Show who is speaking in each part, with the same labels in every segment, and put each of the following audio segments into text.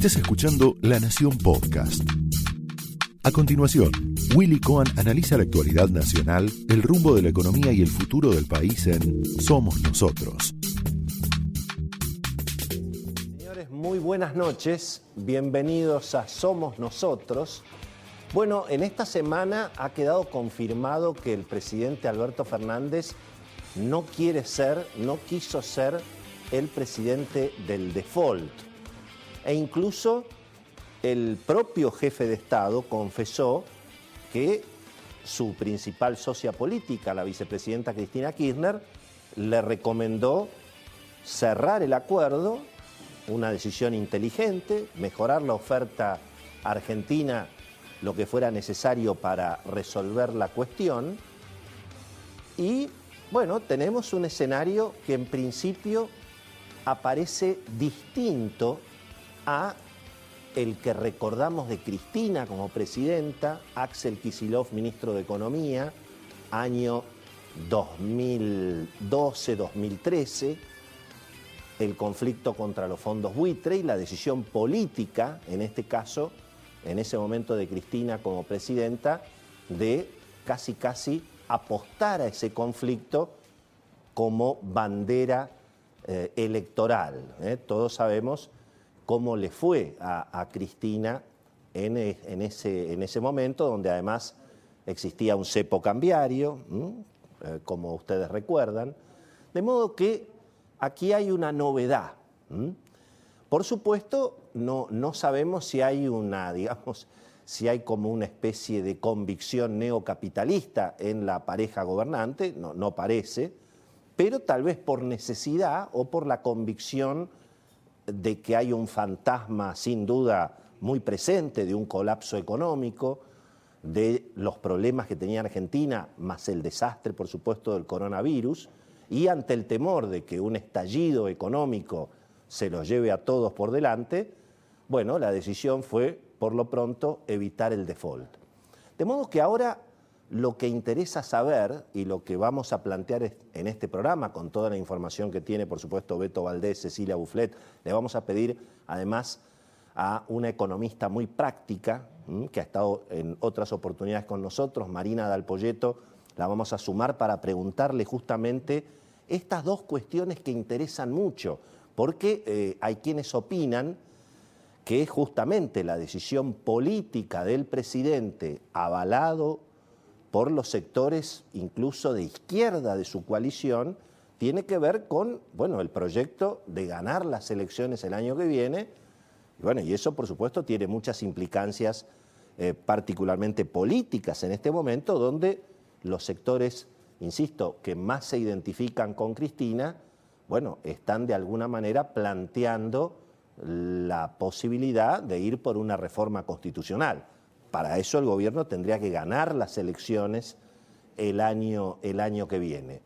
Speaker 1: Estás escuchando La Nación Podcast. A continuación, Willy Cohen analiza la actualidad nacional, el rumbo de la economía y el futuro del país en Somos Nosotros.
Speaker 2: Señores, muy buenas noches. Bienvenidos a Somos Nosotros. Bueno, en esta semana ha quedado confirmado que el presidente Alberto Fernández no quiere ser, no quiso ser el presidente del default. E incluso el propio jefe de Estado confesó que su principal socia política, la vicepresidenta Cristina Kirchner, le recomendó cerrar el acuerdo, una decisión inteligente, mejorar la oferta argentina lo que fuera necesario para resolver la cuestión. Y bueno, tenemos un escenario que en principio aparece distinto a el que recordamos de Cristina como presidenta, Axel Kisilov, ministro de Economía, año 2012-2013, el conflicto contra los fondos buitre y la decisión política, en este caso, en ese momento de Cristina como presidenta, de casi casi apostar a ese conflicto como bandera eh, electoral. ¿eh? Todos sabemos cómo le fue a, Cristina en, e, en, ese, en, ese, momento, donde además existía un cepo cambiario, eh, como ustedes recuerdan. De modo que aquí hay una novedad. Por supuesto, no, no sabemos si hay una, digamos, si hay como una especie de convicción neocapitalista en la pareja gobernante, no, no parece, pero tal vez por necesidad o por la convicción de que hay un fantasma sin duda muy presente de un colapso económico, de los problemas que tenía Argentina, más el desastre, por supuesto, del coronavirus, y ante el temor de que un estallido económico se los lleve a todos por delante, bueno, la decisión fue por lo pronto, evitar el default. De modo que ahora lo que interesa saber y lo que vamos a plantear en este programa, con toda la información que tiene, por supuesto, Beto Valdés, Cecilia Bufflet, le vamos a pedir además a una economista muy práctica, que ha estado en otras oportunidades con nosotros, Marina Dalpolleto, la vamos a sumar para preguntarle justamente estas dos cuestiones que interesan mucho, porque eh, hay quienes opinan que es justamente la decisión política del presidente, avalado por los sectores incluso de izquierda de su coalición, tiene que ver con bueno, el proyecto de ganar las elecciones el año que viene. Y, bueno, y eso, por supuesto, tiene muchas implicancias eh, particularmente políticas en este momento, donde los sectores, insisto, que más se identifican con Cristina, bueno, están de alguna manera planteando la posibilidad de ir por una reforma constitucional. Para eso el gobierno tendría que ganar las elecciones el año, el año que viene.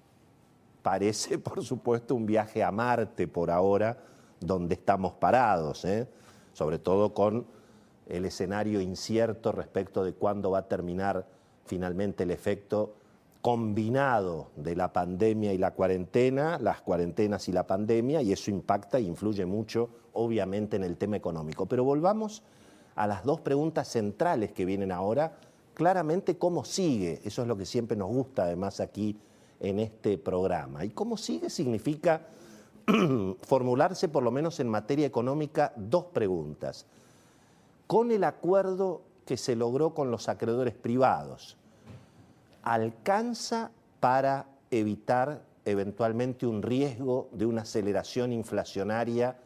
Speaker 2: Parece, por supuesto, un viaje a Marte por ahora, donde estamos parados, ¿eh? sobre todo con el escenario incierto respecto de cuándo va a terminar finalmente el efecto combinado de la pandemia y la cuarentena, las cuarentenas y la pandemia, y eso impacta e influye mucho, obviamente, en el tema económico. Pero volvamos a las dos preguntas centrales que vienen ahora. Claramente, ¿cómo sigue? Eso es lo que siempre nos gusta, además, aquí en este programa. Y cómo sigue significa formularse, por lo menos en materia económica, dos preguntas. Con el acuerdo que se logró con los acreedores privados, alcanza para evitar eventualmente un riesgo de una aceleración inflacionaria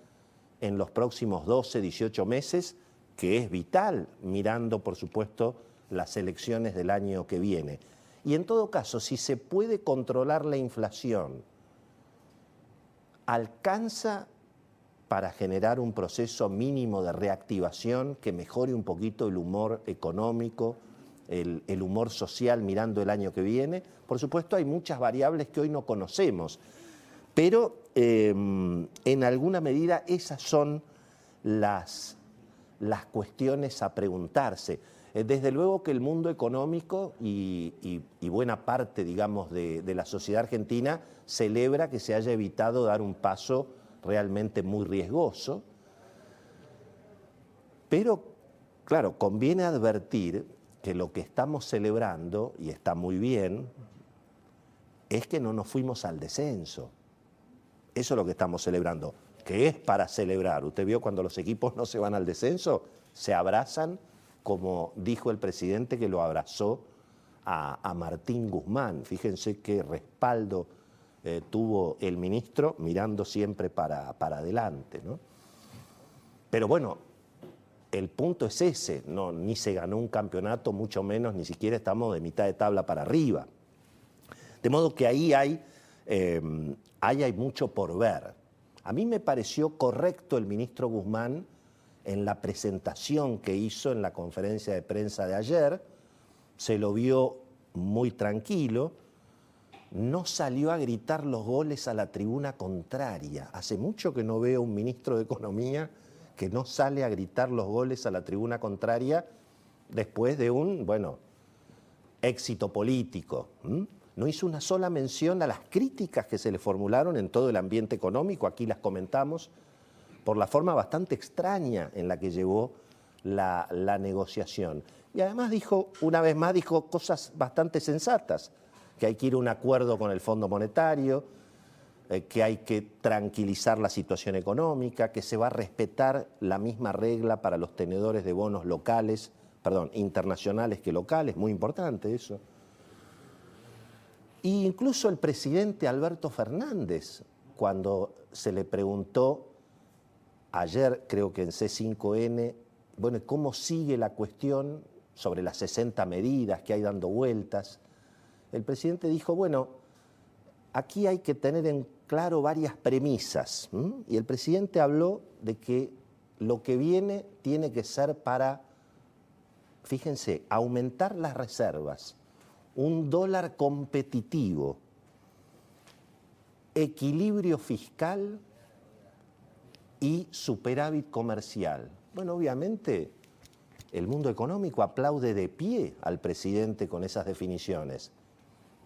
Speaker 2: en los próximos 12, 18 meses, que es vital mirando, por supuesto, las elecciones del año que viene. Y en todo caso, si se puede controlar la inflación, ¿alcanza para generar un proceso mínimo de reactivación que mejore un poquito el humor económico, el, humor social mirando el año que viene. Por supuesto, hay muchas variables que hoy no conocemos, pero em, en alguna medida esas son las, las cuestiones a preguntarse. Eh, desde luego que el mundo económico y, buena parte, digamos, de, de, la sociedad argentina celebra que se haya evitado dar un paso realmente muy riesgoso. Pero, claro, conviene advertir que lo que estamos celebrando, y está muy bien, es que no nos fuimos al descenso. Eso es lo que estamos celebrando, que es para celebrar. Usted vio cuando los equipos no se van al descenso, se abrazan, como dijo el presidente que lo abrazó a, Martín Guzmán. Fíjense qué respaldo eh, tuvo el ministro mirando siempre para, para adelante. ¿no? Pero bueno, el punto es ese, no, ni se ganó un campeonato, mucho menos, ni siquiera estamos de mitad de tabla para arriba. De modo que ahí hay, eh, ahí hay mucho por ver. A mí me pareció correcto el ministro Guzmán en la presentación que hizo en la conferencia de prensa de ayer, se lo vio muy tranquilo, no salió a gritar los goles a la tribuna contraria. Hace mucho que no veo un ministro de Economía que no sale a gritar los goles a la tribuna contraria después de un, bueno, éxito político. No hizo una sola mención a las críticas que se le formularon en todo el ambiente económico, aquí las comentamos, por la forma bastante extraña en la que llevó la, negociación. Y además dijo, una vez más, dijo cosas bastante sensatas, que hay que ir a un acuerdo con el Fondo Monetario, eh, que hay que tranquilizar la situación económica, que se va a respetar la misma regla para los tenedores de bonos locales, perdón, internacionales que locales, muy importante eso. E incluso el presidente Alberto Fernández, cuando se le preguntó ayer, creo que en C5N, bueno, cómo sigue la cuestión sobre las 60 medidas que hay dando vueltas, el presidente dijo, bueno, aquí hay que tener en claro varias premisas. Y el presidente habló de que lo que viene tiene que ser para, fíjense, aumentar las reservas, un dólar competitivo, equilibrio fiscal y superávit comercial. Bueno, obviamente el mundo económico aplaude de pie al presidente con esas definiciones,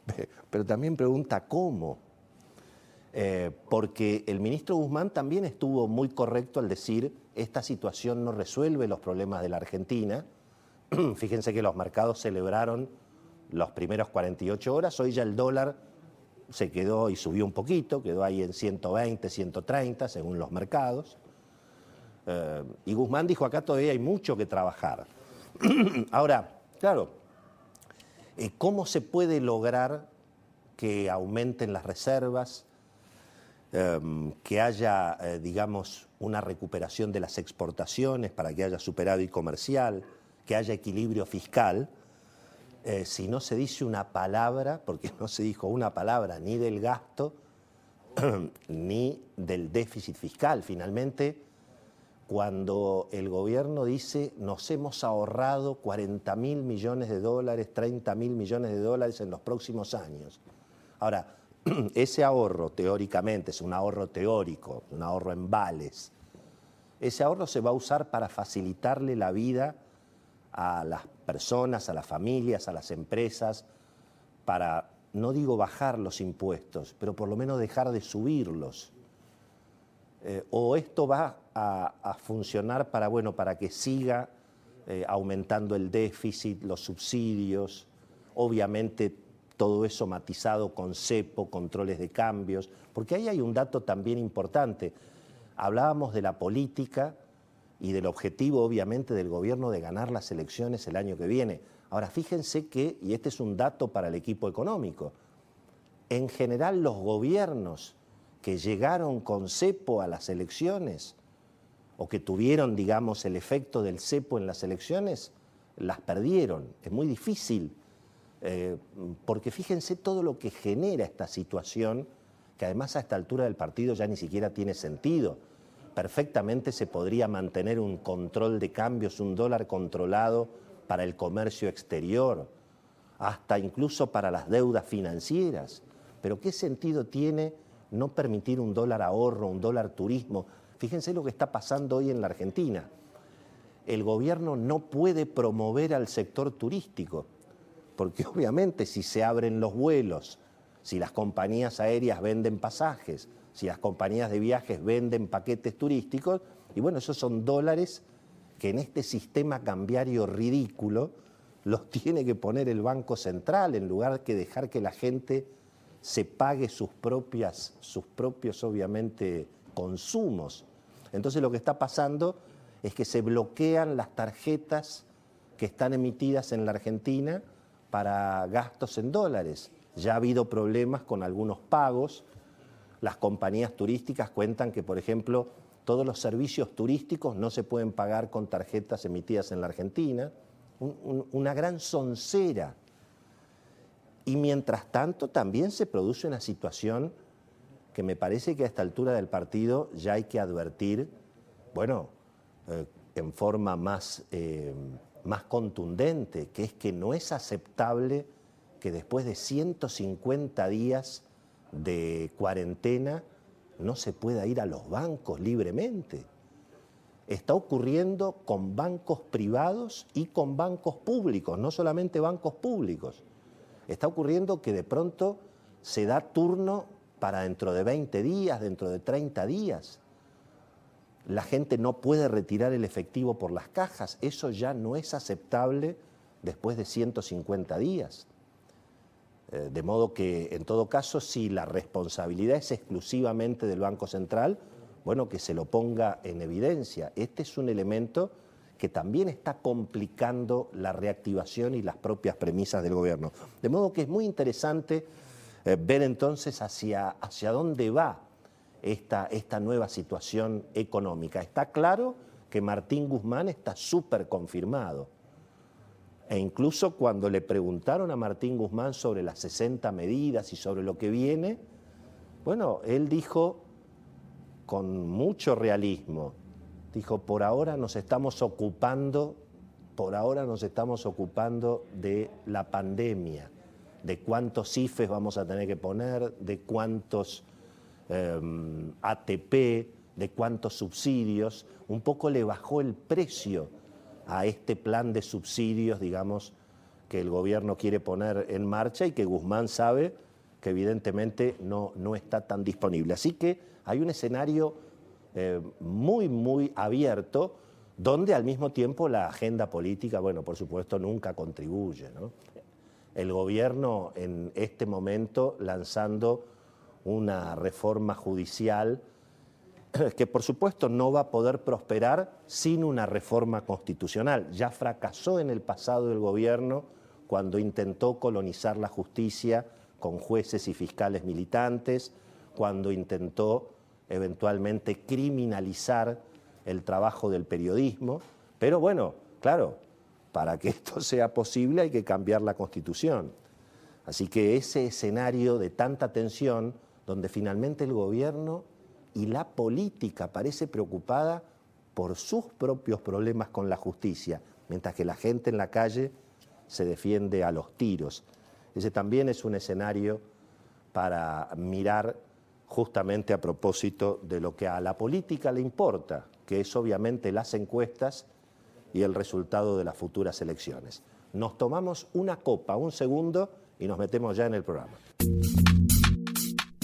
Speaker 2: pero también pregunta cómo. Eh, porque el ministro Guzmán también estuvo muy correcto al decir esta situación no resuelve los problemas de la Argentina. Fíjense que los mercados celebraron los primeros 48 horas, hoy ya el dólar se quedó y subió un poquito, quedó ahí en 120, 130 según los mercados. Eh, y Guzmán dijo, acá todavía hay mucho que trabajar. Ahora, claro, eh, ¿cómo se puede lograr que aumenten las reservas? Em, que haya, eh, digamos, una recuperación de las exportaciones para que haya superávit comercial, que haya equilibrio fiscal, eh, si no se dice una palabra, porque no se dijo una palabra ni del gasto ni del déficit fiscal. Finalmente, cuando el gobierno dice nos hemos ahorrado 40 mil millones de dólares, 30 mil millones de dólares en los próximos años. Ahora, ese ahorro teóricamente es un ahorro teórico, un ahorro en vales. Ese ahorro se va a usar para facilitarle la vida a las personas, a las familias, a las empresas, para, no digo bajar los impuestos, pero por lo menos dejar de subirlos. Eh, o esto va a, funcionar para, bueno, para que siga eh, aumentando el déficit, los subsidios, obviamente todo eso matizado con cepo, controles de cambios, porque ahí hay un dato también importante. Hablábamos de la política y del objetivo, obviamente, del gobierno de ganar las elecciones el año que viene. Ahora, fíjense que, y este es un dato para el equipo económico, en general los gobiernos que llegaron con cepo a las elecciones, o que tuvieron, digamos, el efecto del cepo en las elecciones, las perdieron. Es muy difícil eh, porque fíjense todo lo que genera esta situación, que además a esta altura del partido ya ni siquiera tiene sentido. Perfectamente se podría mantener un control de cambios, un dólar controlado para el comercio exterior, hasta incluso para las deudas financieras. Pero ¿qué sentido tiene no permitir un dólar ahorro, un dólar turismo? Fíjense lo que está pasando hoy en la Argentina. El gobierno no puede promover al sector turístico porque obviamente si se abren los vuelos, si las compañías aéreas venden pasajes, si las compañías de viajes venden paquetes turísticos, y bueno, esos son dólares que en este sistema cambiario ridículo los tiene que poner el Banco Central en lugar de dejar que la gente se pague sus propias, sus propios, obviamente, consumos. Entonces lo que está pasando es que se bloquean las tarjetas que están emitidas en la Argentina para gastos en dólares. Ya ha habido problemas con algunos pagos. Las compañías turísticas cuentan que, por ejemplo, todos los servicios turísticos no se pueden pagar con tarjetas emitidas en la Argentina. una gran soncera. Y mientras tanto también se produce una situación que me parece que a esta altura del partido ya hay que advertir, bueno, eh, en forma más, eh, más contundente, que es que no es aceptable que después de 150 días de cuarentena no se pueda ir a los bancos libremente. Está ocurriendo con bancos privados y con bancos públicos, no solamente bancos públicos. Está ocurriendo que de pronto se da turno para dentro de 20 días, dentro de 30 días. La gente no puede retirar el efectivo por las cajas. Eso ya no es aceptable después de 150 días. Eh, de modo que, en todo caso, si la responsabilidad es exclusivamente del Banco Central, bueno, que se lo ponga en evidencia. Este es un elemento que también está complicando la reactivación y las propias premisas del gobierno. De modo que es muy interesante eh, ver entonces hacia, hacia dónde va esta, esta nueva situación económica. Está claro que Martín Guzmán está súper confirmado. E incluso cuando le preguntaron a Martín Guzmán sobre las 60 medidas y sobre lo que viene, bueno, él dijo con mucho realismo, dijo, por ahora nos estamos ocupando, por ahora nos estamos ocupando de la pandemia de cuántos IFES vamos a tener que poner, de cuántos em, ATP, de cuántos subsidios, un poco le bajó el precio a este plan de subsidios, digamos, que el gobierno quiere poner en marcha y que Guzmán sabe que evidentemente no, no está tan disponible. Así que hay un escenario eh, muy, muy abierto donde al mismo tiempo la agenda política, bueno, por supuesto, nunca contribuye. el gobierno en este momento lanzando una reforma judicial que por supuesto no va a poder prosperar sin una reforma constitucional. Ya fracasó en el pasado el gobierno cuando intentó colonizar la justicia con jueces y fiscales militantes, cuando intentó eventualmente criminalizar el trabajo del periodismo. Pero bueno, claro, para que esto sea posible hay que cambiar la constitución. Así que ese escenario de tanta tensión, donde finalmente el gobierno y la política parece preocupada por sus propios problemas con la justicia, mientras que la gente en la calle se defiende a los tiros. Ese también es un escenario para mirar justamente a propósito de lo que a la política le importa, que es obviamente las encuestas y el resultado de las futuras elecciones. Nos tomamos una copa, un segundo, y nos metemos ya en el programa.